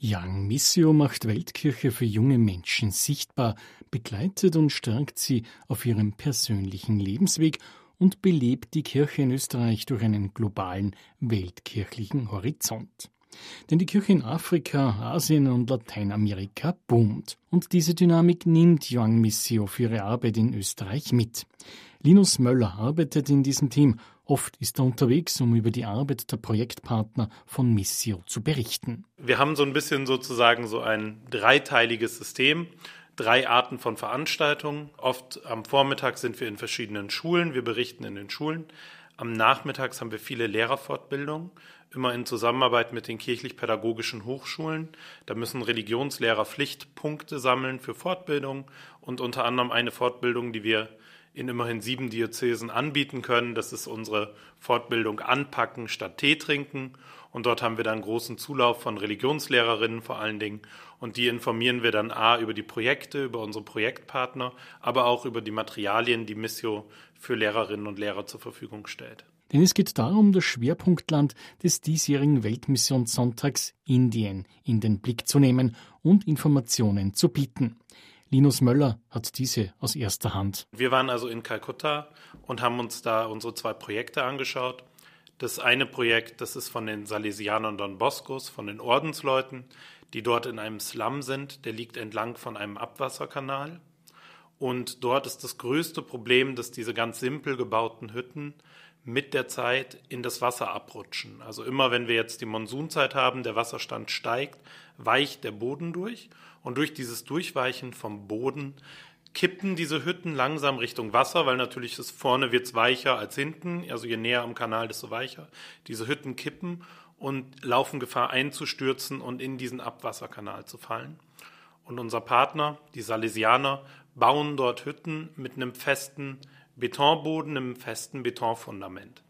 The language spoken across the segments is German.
Young Missio macht Weltkirche für junge Menschen sichtbar, begleitet und stärkt sie auf ihrem persönlichen Lebensweg und belebt die Kirche in Österreich durch einen globalen weltkirchlichen Horizont. Denn die Kirche in Afrika, Asien und Lateinamerika boomt. Und diese Dynamik nimmt Young Missio für ihre Arbeit in Österreich mit. Linus Möller arbeitet in diesem Team Oft ist er unterwegs, um über die Arbeit der Projektpartner von Missio zu berichten. Wir haben so ein bisschen sozusagen so ein dreiteiliges System, drei Arten von Veranstaltungen. Oft am Vormittag sind wir in verschiedenen Schulen, wir berichten in den Schulen. Am Nachmittags haben wir viele Lehrerfortbildungen, immer in Zusammenarbeit mit den kirchlich-pädagogischen Hochschulen. Da müssen Religionslehrer Pflichtpunkte sammeln für Fortbildung und unter anderem eine Fortbildung, die wir in immerhin sieben Diözesen anbieten können. Das ist unsere Fortbildung Anpacken statt Tee trinken. Und dort haben wir dann großen Zulauf von Religionslehrerinnen vor allen Dingen. Und die informieren wir dann A über die Projekte, über unsere Projektpartner, aber auch über die Materialien, die Missio für Lehrerinnen und Lehrer zur Verfügung stellt. Denn es geht darum, das Schwerpunktland des diesjährigen Weltmissionssonntags Indien in den Blick zu nehmen und Informationen zu bieten. Linus Möller hat diese aus erster Hand. Wir waren also in Kalkutta und haben uns da unsere zwei Projekte angeschaut. Das eine Projekt, das ist von den Salesianern Don Boscos, von den Ordensleuten, die dort in einem Slum sind. Der liegt entlang von einem Abwasserkanal. Und dort ist das größte Problem, dass diese ganz simpel gebauten Hütten mit der Zeit in das Wasser abrutschen. Also immer wenn wir jetzt die Monsunzeit haben, der Wasserstand steigt, weicht der Boden durch und durch dieses Durchweichen vom Boden kippen diese Hütten langsam Richtung Wasser, weil natürlich ist vorne wird's weicher als hinten, also je näher am Kanal, desto weicher. Diese Hütten kippen und laufen Gefahr einzustürzen und in diesen Abwasserkanal zu fallen. Und unser Partner, die Salesianer, bauen dort Hütten mit einem festen Betonboden im festen Betonfundament.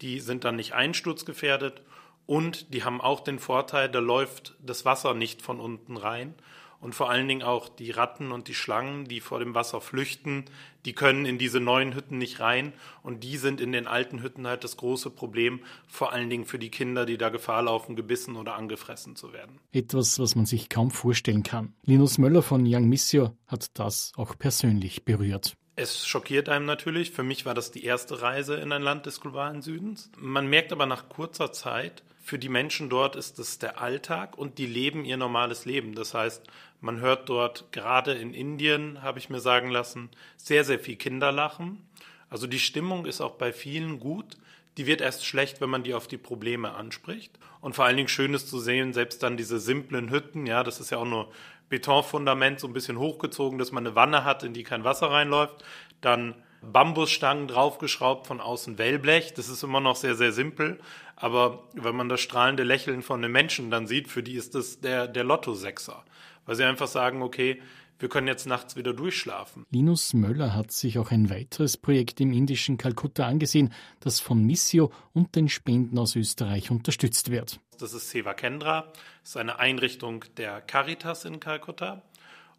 Die sind dann nicht einsturzgefährdet und die haben auch den Vorteil, da läuft das Wasser nicht von unten rein. Und vor allen Dingen auch die Ratten und die Schlangen, die vor dem Wasser flüchten, die können in diese neuen Hütten nicht rein. Und die sind in den alten Hütten halt das große Problem, vor allen Dingen für die Kinder, die da Gefahr laufen, gebissen oder angefressen zu werden. Etwas, was man sich kaum vorstellen kann. Linus Möller von Young Missio hat das auch persönlich berührt. Es schockiert einem natürlich. Für mich war das die erste Reise in ein Land des globalen Südens. Man merkt aber nach kurzer Zeit, für die Menschen dort ist es der Alltag und die leben ihr normales Leben. Das heißt, man hört dort gerade in Indien, habe ich mir sagen lassen, sehr, sehr viel Kinderlachen. Also die Stimmung ist auch bei vielen gut. Die wird erst schlecht, wenn man die auf die Probleme anspricht. Und vor allen Dingen schön ist zu sehen, selbst dann diese simplen Hütten, ja, das ist ja auch nur Betonfundament so ein bisschen hochgezogen, dass man eine Wanne hat, in die kein Wasser reinläuft. Dann Bambusstangen draufgeschraubt, von außen Wellblech. Das ist immer noch sehr, sehr simpel. Aber wenn man das strahlende Lächeln von den Menschen dann sieht, für die ist das der, der Lotto-Sechser. Weil sie einfach sagen, okay, wir können jetzt nachts wieder durchschlafen. Linus Möller hat sich auch ein weiteres Projekt im indischen Kalkutta angesehen, das von Missio und den Spenden aus Österreich unterstützt wird. Das ist Seva Kendra, das ist eine Einrichtung der Caritas in Kalkutta.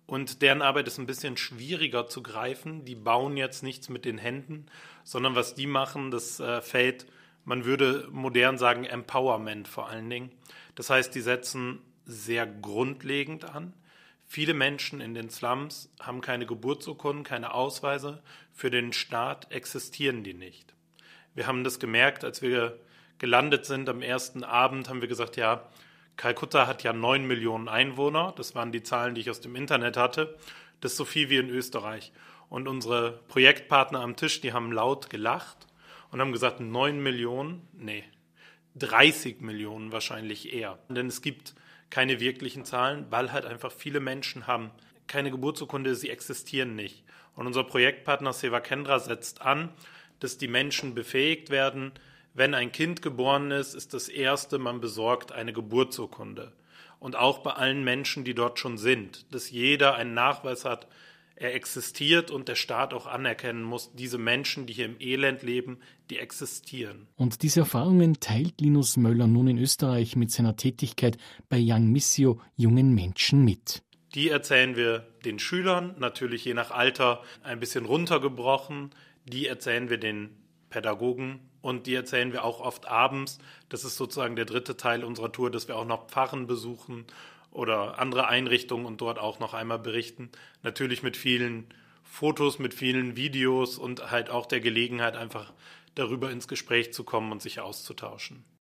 Und deren Arbeit ist ein bisschen schwieriger zu greifen. Die bauen jetzt nichts mit den Händen, sondern was die machen, das äh, fällt, man würde modern sagen, Empowerment vor allen Dingen. Das heißt, die setzen sehr grundlegend an. Viele Menschen in den Slums haben keine Geburtsurkunden, keine Ausweise. Für den Staat existieren die nicht. Wir haben das gemerkt, als wir gelandet sind am ersten Abend, haben wir gesagt, ja, Kalkutta hat ja neun Millionen Einwohner. Das waren die Zahlen, die ich aus dem Internet hatte. Das ist so viel wie in Österreich. Und unsere Projektpartner am Tisch, die haben laut gelacht und haben gesagt, neun Millionen? Nee, 30 Millionen wahrscheinlich eher. Denn es gibt keine wirklichen Zahlen, weil halt einfach viele Menschen haben keine Geburtsurkunde, sie existieren nicht. Und unser Projektpartner Seva Kendra setzt an, dass die Menschen befähigt werden, wenn ein Kind geboren ist, ist das erste, man besorgt eine Geburtsurkunde. Und auch bei allen Menschen, die dort schon sind, dass jeder einen Nachweis hat, er existiert und der Staat auch anerkennen muss, diese Menschen, die hier im Elend leben, die existieren. Und diese Erfahrungen teilt Linus Möller nun in Österreich mit seiner Tätigkeit bei Young Missio jungen Menschen mit. Die erzählen wir den Schülern, natürlich je nach Alter ein bisschen runtergebrochen. Die erzählen wir den Pädagogen und die erzählen wir auch oft abends. Das ist sozusagen der dritte Teil unserer Tour, dass wir auch noch Pfarren besuchen oder andere Einrichtungen und dort auch noch einmal berichten. Natürlich mit vielen Fotos, mit vielen Videos und halt auch der Gelegenheit, einfach darüber ins Gespräch zu kommen und sich auszutauschen.